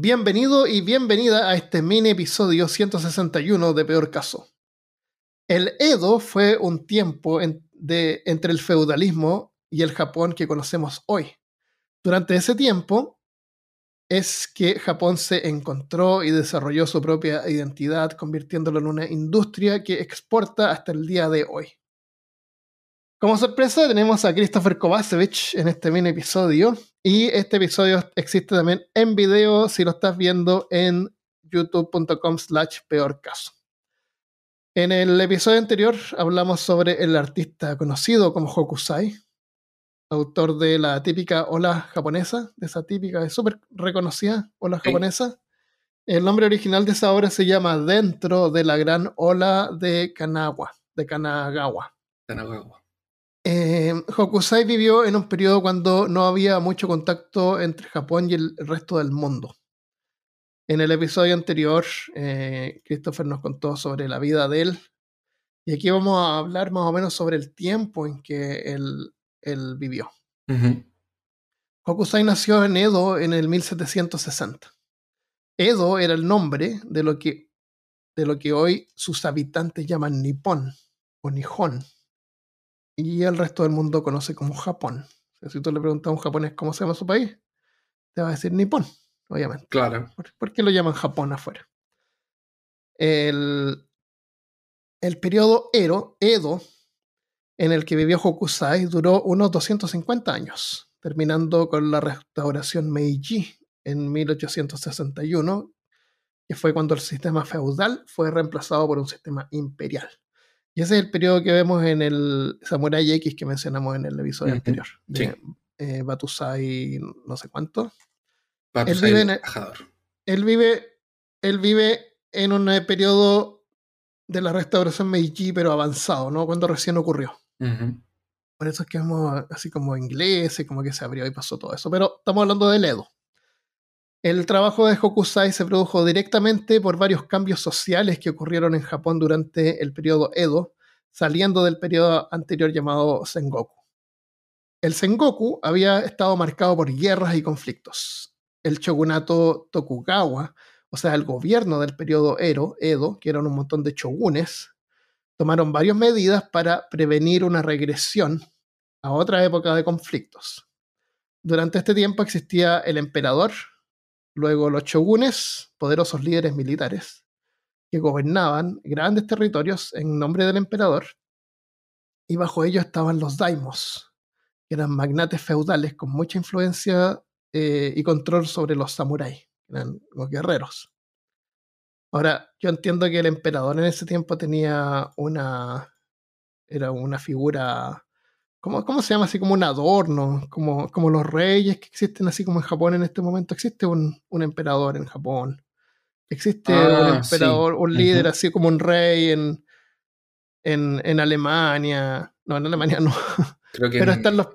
Bienvenido y bienvenida a este mini episodio 161 de Peor Caso. El Edo fue un tiempo de, entre el feudalismo y el Japón que conocemos hoy. Durante ese tiempo es que Japón se encontró y desarrolló su propia identidad, convirtiéndolo en una industria que exporta hasta el día de hoy. Como sorpresa tenemos a Christopher Kovacevic en este mini episodio y este episodio existe también en video si lo estás viendo en youtube.com slash peor caso. En el episodio anterior hablamos sobre el artista conocido como Hokusai, autor de la típica ola japonesa, de esa típica, súper reconocida ola japonesa. El nombre original de esa obra se llama Dentro de la gran ola de Kanagawa, de Kanagawa. Kanagawa. Eh, Hokusai vivió en un periodo cuando no había mucho contacto entre Japón y el resto del mundo. En el episodio anterior, eh, Christopher nos contó sobre la vida de él. Y aquí vamos a hablar más o menos sobre el tiempo en que él, vivió. Hokusai nació en Edo en el 1760. Edo era el nombre de lo que, de lo que hoy sus habitantes llaman Nippon o Nihon y el resto del mundo conoce como Japón. si tú le preguntas a un japonés cómo se llama su país, te va a decir Nippon, obviamente. Claro. ¿Por, qué lo llaman Japón afuera? El, el periodo Edo, Edo, en el que vivió Hokusai, duró unos 250 años, terminando con la restauración Meiji en 1861, que fue cuando el sistema feudal fue reemplazado por un sistema imperial. Y ese es el periodo que vemos en el Samurai X que mencionamos en el episodio anterior. De, eh, Batusai, no sé cuánto. él vive, en él vive, él vive en un periodo de la restauración Meiji, pero avanzado, ¿no? Cuando recién ocurrió. Por eso es que vemos así como inglés, como que se abrió y pasó todo eso. Pero estamos hablando del Edo. El trabajo de Hokusai se produjo directamente por varios cambios sociales que ocurrieron en Japón durante el periodo Edo, saliendo del periodo anterior llamado Sengoku. El Sengoku había estado marcado por guerras y conflictos. El shogunato Tokugawa, o sea, el gobierno del periodo Edo, Edo, que eran un montón de shogunes, tomaron varias medidas para prevenir una regresión a otra época de conflictos. Durante este tiempo existía el emperador, Luego los shogunes, poderosos líderes militares, que gobernaban grandes territorios en nombre del emperador, y bajo ellos estaban los daimos, que eran magnates feudales con mucha influencia eh, y control sobre los samuráis, que eran los guerreros. Ahora, yo entiendo que el emperador en ese tiempo tenía una. era una figura ¿Cómo, se llama? Así como un adorno, como, como los reyes que existen así como en Japón en este momento. Existe un, emperador en Japón. Existe un ah, emperador, un líder así como un rey en, en, Alemania. No, en Alemania no. pero, están los,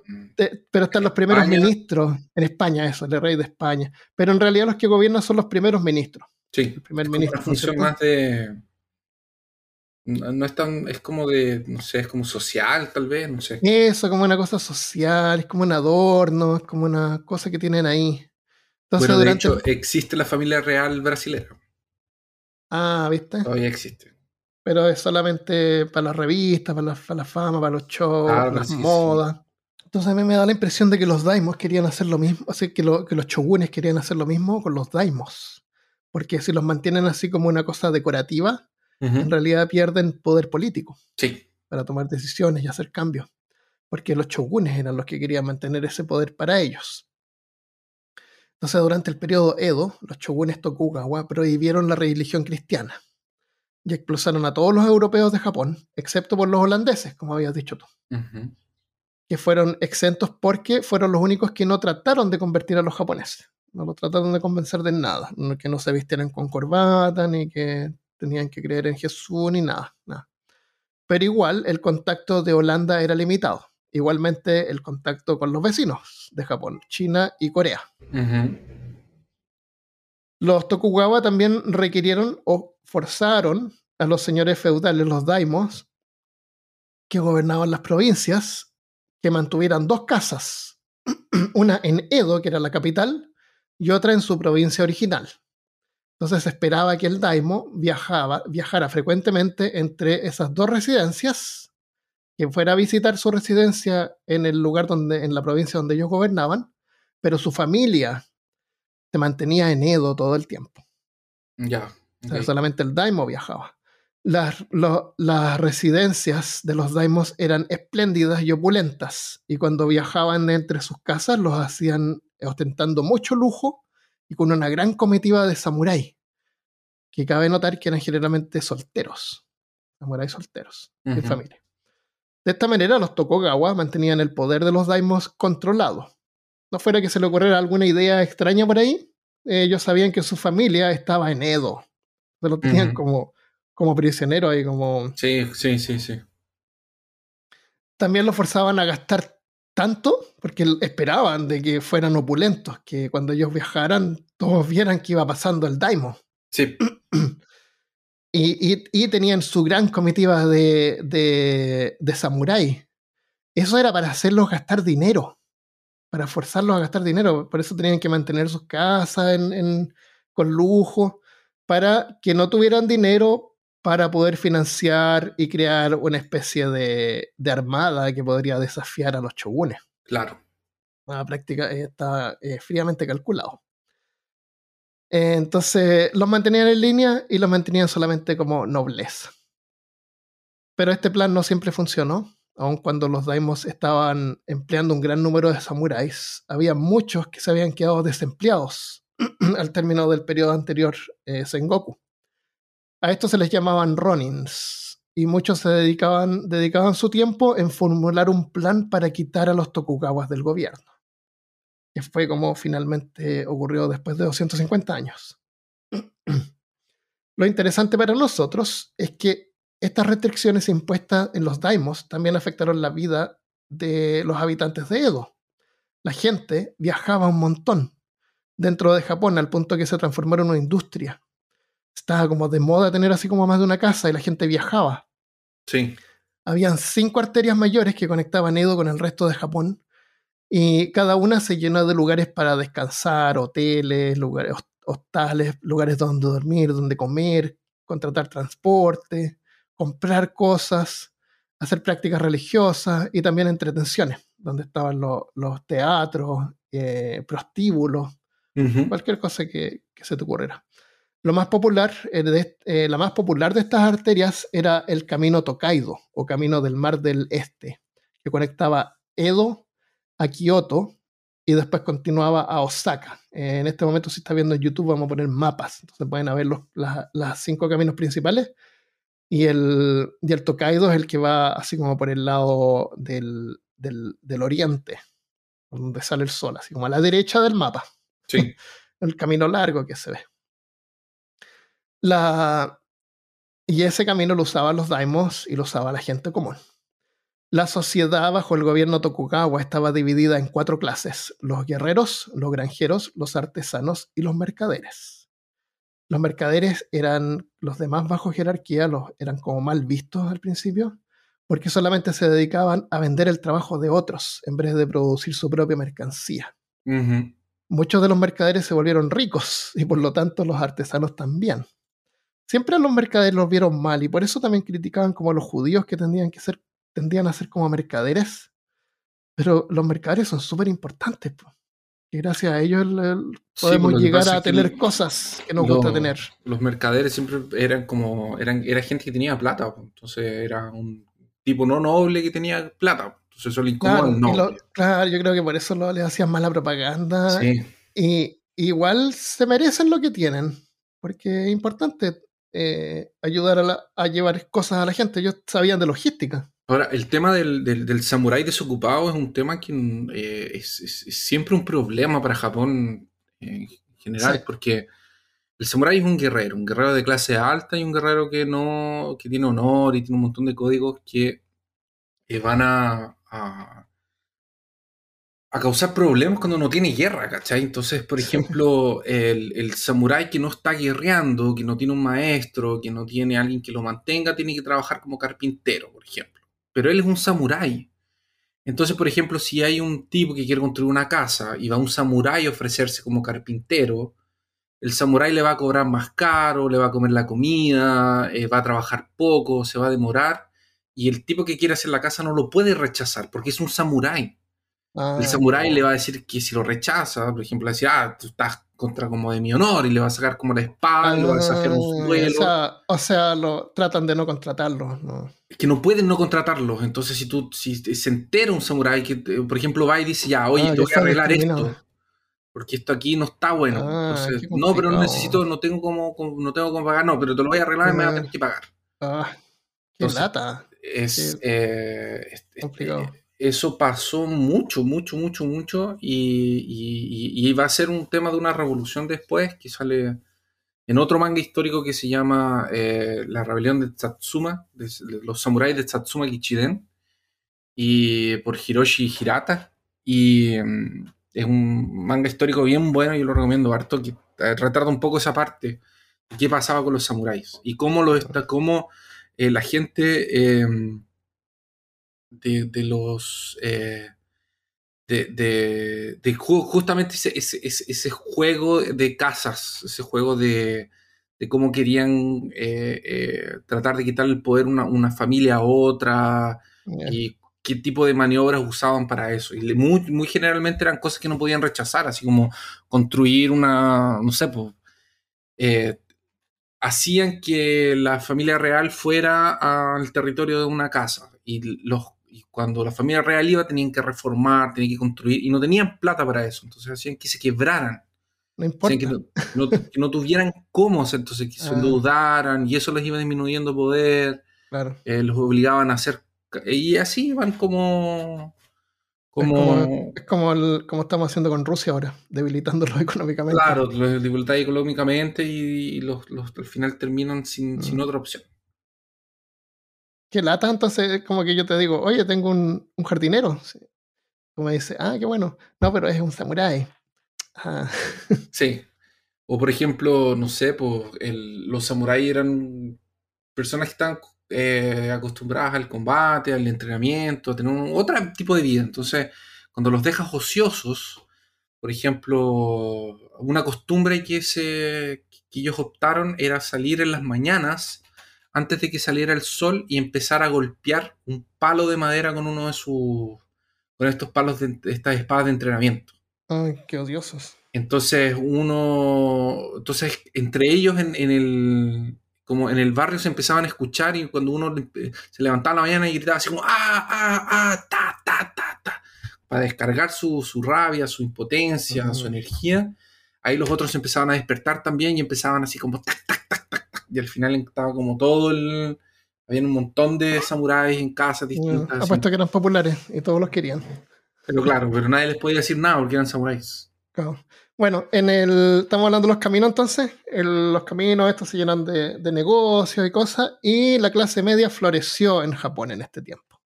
pero están los primeros ministros. En España, eso, el rey de España. Pero en realidad los que gobiernan son los primeros ministros. Sí. El primer ministro. Una función más de no, es tan, es como de, no sé, es como social tal vez, no sé. Eso, como una cosa social, es como un adorno, es como una cosa que tienen ahí. Entonces, de hecho, existe la familia real brasileña. Ah, ¿viste? Todavía existe. Pero es solamente para las revistas, para la, fama, para los shows, para las modas. Entonces a mí me da la impresión de que los daimos querían hacer lo mismo, así que, que los shogunes querían hacer lo mismo con los daimos. Porque si los mantienen así como una cosa decorativa, en realidad pierden poder político sí. para tomar decisiones y hacer cambios, porque los shogunes eran los que querían mantener ese poder para ellos. Entonces, durante el periodo Edo, los shogunes Tokugawa prohibieron la religión cristiana y expulsaron a todos los europeos de Japón, excepto por los holandeses, como habías dicho tú, que fueron exentos porque fueron los únicos que no trataron de convertir a los japoneses. No lo trataron de convencer de nada, que no se vistieran con corbata, ni que tenían que creer en Jesús ni nada, nada. Pero igual el contacto de Holanda era limitado. Igualmente el contacto con los vecinos de Japón, China y Corea. Los Tokugawa también requirieron o forzaron a los señores feudales, los daimos, que gobernaban las provincias, que mantuvieran dos casas, una en Edo, que era la capital, y otra en su provincia original. Entonces se esperaba que el daimo viajaba, viajara frecuentemente entre esas dos residencias, que fuera a visitar su residencia en el lugar donde, en la provincia donde ellos gobernaban, pero su familia se mantenía en Edo todo el tiempo. Ya. solamente el daimo viajaba. Las, las, residencias de los daimos eran espléndidas y opulentas, y cuando viajaban entre sus casas los hacían ostentando mucho lujo y con una gran comitiva de samurái, que cabe notar que eran generalmente solteros, samuráis solteros, en familia. De esta manera, los Tokugawa mantenían el poder de los daimos controlado. No fuera que se le ocurriera alguna idea extraña por ahí, ellos sabían que su familia estaba en Edo. Se lo tenían como como prisionero ahí, como... Sí, sí, sí, sí. También lo forzaban a gastar tanto porque esperaban de que fueran opulentos, que cuando ellos viajaran todos vieran que iba pasando el Daimo. Sí. y, y, tenían su gran comitiva de, de, de samurái. Eso era para hacerlos gastar dinero, para forzarlos a gastar dinero. Por eso tenían que mantener sus casas en, en, con lujo, para que no tuvieran dinero para poder financiar y crear una especie de, armada que podría desafiar a los shogunes. Claro. La práctica está eh, fríamente calculado. entonces los mantenían en línea y los mantenían solamente como nobleza. Pero este plan no siempre funcionó. Aun cuando los daimos estaban empleando un gran número de samuráis, había muchos que se habían quedado desempleados al término del periodo anterior eh, Sengoku. A esto se les llamaban Ronins, y muchos se dedicaban, dedicaban su tiempo en formular un plan para quitar a los Tokugawas del gobierno, que fue como finalmente ocurrió después de 250 años. Lo interesante para nosotros es que estas restricciones impuestas en los daimos también afectaron la vida de los habitantes de Edo. La gente viajaba un montón dentro de Japón al punto que se transformaron en una industria estaba como de moda tener así como más de una casa y la gente viajaba. Sí. Habían cinco arterias mayores que conectaban Edo con el resto de Japón y cada una se llenó de lugares para descansar, hoteles, lugares, hostales, lugares donde dormir, donde comer, contratar transporte, comprar cosas, hacer prácticas religiosas y también entretenciones, donde estaban los teatros, eh, prostíbulos, cualquier cosa que, que se te ocurriera. Lo más popular, eh, eh, la más popular de estas arterias era el camino Tokaido, o camino del mar del este, que conectaba Edo a Kioto y después continuaba a Osaka. en este momento, si está viendo en YouTube, vamos a poner mapas. Entonces pueden ver los las cinco caminos principales. Y el, y el Tokaido es el que va así como por el lado del, del, del oriente, donde sale el sol, así como a la derecha del mapa. Sí. el camino largo que se ve. La... Y ese camino lo usaban los daimos y lo usaba la gente común. La sociedad bajo el gobierno Tokugawa estaba dividida en cuatro clases, los guerreros, los granjeros, los artesanos y los mercaderes. Los mercaderes eran los de más bajo jerarquía, los, eran como mal vistos al principio, porque solamente se dedicaban a vender el trabajo de otros en vez de producir su propia mercancía. Muchos de los mercaderes se volvieron ricos y por lo tanto los artesanos también siempre a los mercaderes los vieron mal y por eso también criticaban como a los judíos que tendían que ser, tendían a ser como mercaderes. Pero los mercaderes son súper importantes. Y gracias a ellos podemos llegar a tener cosas que nos gusta tener. Los mercaderes siempre eran como, eran, era gente que tenía plata. Entonces era un tipo no noble que tenía plata. Entonces eso le incomoda claro, claro, yo creo que por eso lo, les hacían mala propaganda. Y igual se merecen lo que tienen. Porque es importante eh, ayudar a, llevar cosas a la gente. Ellos sabían de logística. Ahora, el tema del, del, samurái desocupado es un tema que eh, es, siempre un problema para Japón en general, porque el samurái es un guerrero, un guerrero de clase alta y un guerrero que no que tiene honor y tiene un montón de códigos que eh, van a, a causar problemas cuando no tiene guerra, ¿cachai? Entonces, por ejemplo, el, el samurái que no está guerreando, que no tiene un maestro, que no tiene alguien que lo mantenga, tiene que trabajar como carpintero, por ejemplo. Pero él es un samurái. Entonces, por ejemplo, si hay un tipo que quiere construir una casa y va un samurái a ofrecerse como carpintero, el samurái le va a cobrar más caro, le va a comer la comida, eh, va a trabajar poco, se va a demorar, y el tipo que quiere hacer la casa no lo puede rechazar porque es un samurái. El ah, samurái le va a decir que si lo rechaza, por ejemplo, le va a decir, ah, tú estás contra como de mi honor y le va a sacar como la espada, le va a sacar un ah, suelo. O sea, lo, tratan de no contratarlo. ¿no? Es que no pueden no contratarlos. Entonces, si tú si se entera un samurái que, por ejemplo, va y dice, ya, oye, ah, tengo que arreglar esto porque esto aquí no está bueno. Ah, no, pero no necesito, no tengo como, no tengo como pagar, no, pero te lo voy a arreglar y me vas a tener que pagar. Ah, qué lata. Es, eh, complicado. Eso pasó mucho, mucho, mucho, mucho y, y, va a ser un tema de una revolución después que sale en otro manga histórico que se llama eh, La rebelión de Tsatsuma, de, los samuráis de Tsatsuma Kichiden, y por Hiroshi Hirata. Y, mm, es un manga histórico bien bueno, y lo recomiendo harto, que eh, retrata un poco esa parte qué pasaba con los samuráis y cómo, lo está, cómo eh, la gente em, de, los... Eh, de, de, justamente ese, ese, juego de casas, ese juego de, cómo querían tratar de quitar el poder una, una familia a otra y qué tipo de maniobras usaban para eso. Y muy, muy generalmente eran cosas que no podían rechazar, así como construir una, no sé, pues, eh, hacían que la familia real fuera al territorio de una casa. Y, los, cuando la familia real iba tenían que reformar, tenían que construir, y no tenían plata para eso. Entonces hacían que se quebraran. No importa. Que no, tuvieran cómo, entonces que se ah. endeudaran, y eso les iba disminuyendo poder. Claro. Eh, los obligaban a hacer y así van como. Como... Es como, como, estamos haciendo con Rusia ahora, debilitándolo económicamente. Claro, los debilitáis económicamente y, los, al final terminan sin, sin, mm. otra opción. Qué lata, entonces como que yo te digo, oye, tengo un, un jardinero. Como me dice, ah, qué bueno. No, pero es un samurái. Ah. Sí. O por ejemplo, no sé, pues los samuráis eran personas que estaban eh, acostumbradas al combate, al entrenamiento, a tener otro tipo de vida. Entonces, cuando los dejas ociosos, por ejemplo, una costumbre que, se, que ellos optaron era salir en las mañanas antes de que saliera el sol y empezar a golpear un palo de madera con uno de sus con estos palos de, estas espadas de entrenamiento. Ay, qué odiosos. Entonces uno, entonces entre ellos en, en, el, como en el barrio se empezaban a escuchar y cuando uno se levantaba la mañana y gritaba así como ¡ah, ah, ah, ta, ta, ta, ta! Para descargar su, su rabia, su impotencia, su energía. Ahí los otros empezaban a despertar también y empezaban así como tac, tac, tac. Y al final estaba como todo el... Había un montón de samuráis en casas distintas. apuesto que eran populares y todos los querían. Pero claro, pero nadie les podía decir nada porque eran samuráis. Claro. Bueno, en el, estamos hablando de los caminos entonces. los caminos estos se llenan de, negocios y cosas. Y la clase media floreció en Japón en este tiempo.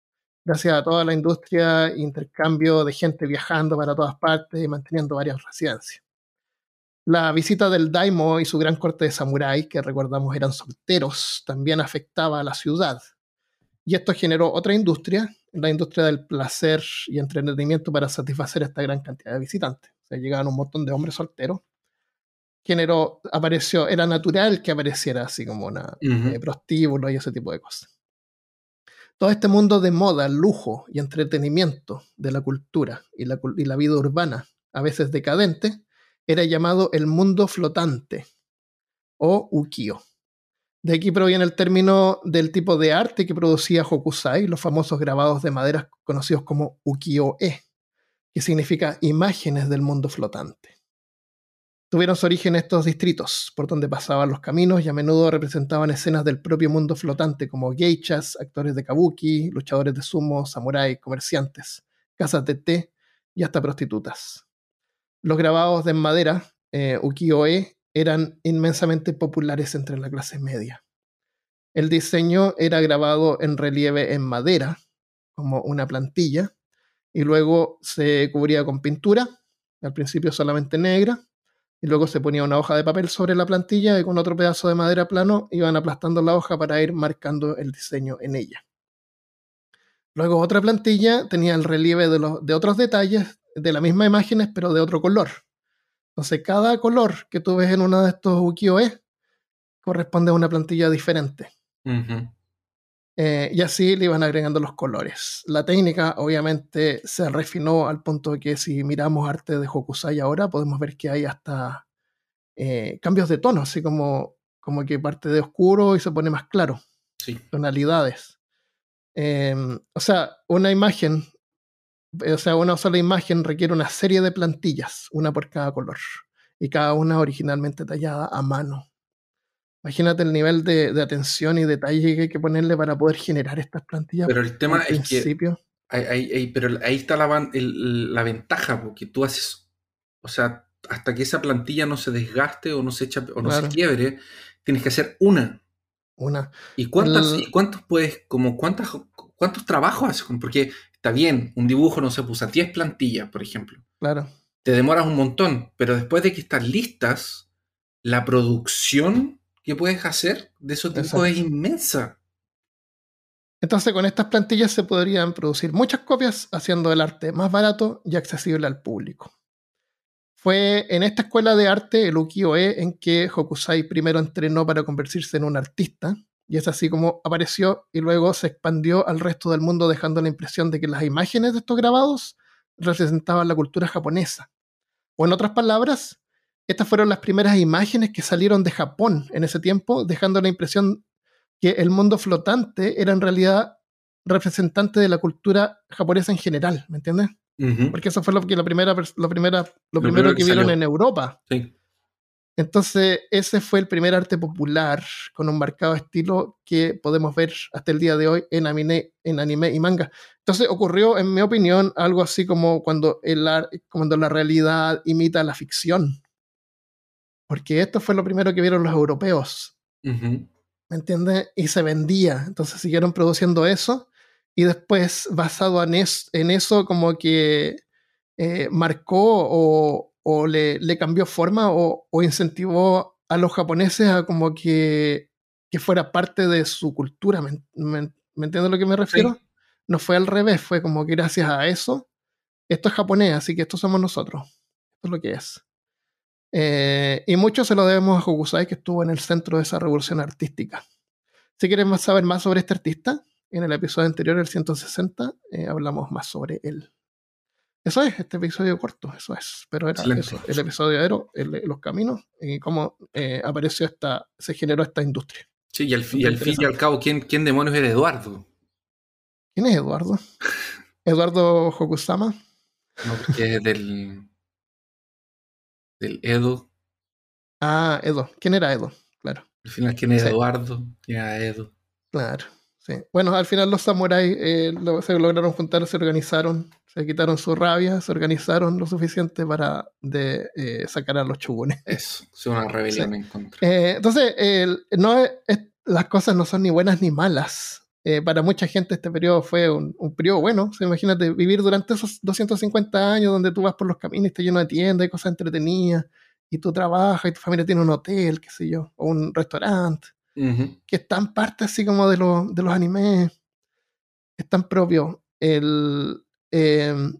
Gracias a toda la industria, intercambio de gente viajando para todas partes y manteniendo varias residencias. La visita del Daimo y su gran corte de samuráis, que recordamos eran solteros, también afectaba a la ciudad. Y esto generó otra industria, la industria del placer y entretenimiento para satisfacer a esta gran cantidad de visitantes sea, llegaban un montón de hombres solteros. Género apareció, era natural que apareciera así como una eh, prostíbulo y ese tipo de cosas. Todo este mundo de moda, lujo y entretenimiento de la cultura y la, y la vida urbana, a veces decadente, era llamado el mundo flotante o ukiyo. De aquí proviene el término del tipo de arte que producía Hokusai, los famosos grabados de madera conocidos como ukiyo-e, que significa imágenes del mundo flotante. Tuvieron su origen estos distritos, por donde pasaban los caminos y a menudo representaban escenas del propio mundo flotante, como geishas, actores de kabuki, luchadores de sumo, samuráis, comerciantes, casas de té y hasta prostitutas. Los grabados de madera, eh, ukiyo-e, eran inmensamente populares entre la clase media. El diseño era grabado en relieve en madera, como una plantilla, y luego se cubría con pintura, al principio solamente negra, y luego se ponía una hoja de papel sobre la plantilla y con otro pedazo de madera plano iban aplastando la hoja para ir marcando el diseño en ella. Luego otra plantilla tenía el relieve de, otros detalles de las mismas imágenes, pero de otro color. Entonces, cada color que tú ves en uno de estos ukiyo-e corresponde a una plantilla diferente. Eh, y así le iban agregando los colores. La técnica obviamente se refinó al punto de que si miramos arte de Hokusai ahora podemos ver que hay hasta eh, cambios de tono, así como, como que parte de oscuro y se pone más claro. Sí. Tonalidades. Em, o sea, una imagen, o sea, una sola imagen requiere una serie de plantillas, una por cada color, y cada una originalmente tallada a mano. Imagínate el nivel de, atención y detalle que hay que ponerle para poder generar estas plantillas. Pero el tema es que. Hay, pero ahí está la, la ventaja, porque tú haces. O sea, hasta que esa plantilla no se desgaste o no se echa o no se quiebre, tienes que hacer una. Una. ¿Y cuántas, ¿y cuántos puedes, como cuántas, cuántos trabajos haces? Porque está bien, un dibujo no se puso 10 plantillas, por ejemplo. Claro. Te demoras un montón, pero después de que están listas, la producción que puedes hacer de esos dibujos es inmensa. Entonces, con estas plantillas se podrían producir muchas copias, haciendo el arte más barato y accesible al público. Fue en esta escuela de arte, el ukiyo-e, en que Hokusai primero entrenó para convertirse en un artista, y es así como apareció y luego se expandió al resto del mundo dejando la impresión de que las imágenes de estos grabados representaban la cultura japonesa. O en otras palabras, estas fueron las primeras imágenes que salieron de Japón en ese tiempo, dejando la impresión que el mundo flotante era en realidad representante de la cultura japonesa en general, ¿me entiendes? Porque eso fue lo, que la primera, lo, primera, lo, primero, que, vieron en Europa. Entonces, ese fue el primer arte popular con un marcado estilo que podemos ver hasta el día de hoy en anime, en anime y manga. Entonces, ocurrió, en mi opinión, algo así como cuando, el, cuando la realidad imita la ficción. Porque esto fue lo primero que vieron los europeos. ¿Me entiendes? Y se vendía. Entonces siguieron produciendo eso. Y después, basado en, en eso, como que eh, marcó o, le, cambió forma o, incentivó a los japoneses a como que, que fuera parte de su cultura. ¿Me, me, entiendes a lo que me refiero? No fue al revés, fue como que gracias a eso, esto es japonés, así que esto somos nosotros. Esto es lo que es. Eh, y mucho se lo debemos a Hokusai, que estuvo en el centro de esa revolución artística. Si quieren saber más sobre este artista, en el episodio anterior, el 160, eh, hablamos más sobre él. Eso es, este episodio corto, eso es. Pero era eso, el episodio Aero, los caminos, y cómo eh, apareció esta, se generó esta industria. Sí, y al, fin y al cabo, ¿quién, ¿quién demonios era Eduardo? ¿Quién es Eduardo? ¿Eduardo Hokusama? No, porque es del, del Edo. Ah, Edo. ¿Quién era Edo? Claro. Al final, ¿quién era Eduardo? ¿Quién era Edo? Claro. Sí. Bueno, al final los samuráis eh, se lograron juntar, se organizaron, se quitaron su rabia, se organizaron lo suficiente para de, eh, sacar a los chugones. Eso, es una rebelión en contra. Eh, entonces, no las cosas no son ni buenas ni malas. para mucha gente este periodo fue un, periodo bueno. imagínate vivir durante esos 250 años donde tú vas por los caminos y está lleno de tiendas y cosas entretenidas, y tú trabajas y tu familia tiene un hotel, qué sé yo, o un restaurante que están parte así como de, de los animes están propios. El, em,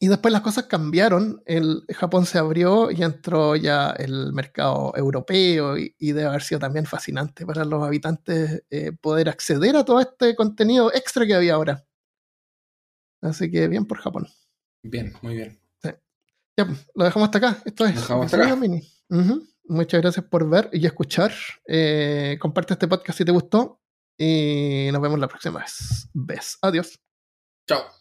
y después las cosas cambiaron. El Japón se abrió y entró ya el mercado europeo y, debe haber sido también fascinante para los habitantes eh, poder acceder a todo este contenido extra que había ahora. Así que bien por Japón. Bien, muy bien. Ya, lo dejamos hasta acá. Esto es. Dejamos hasta acá. Mini. Muchas gracias por ver y escuchar. Eh, comparte este podcast si te gustó. Y nos vemos la próxima vez. Adiós. Chao.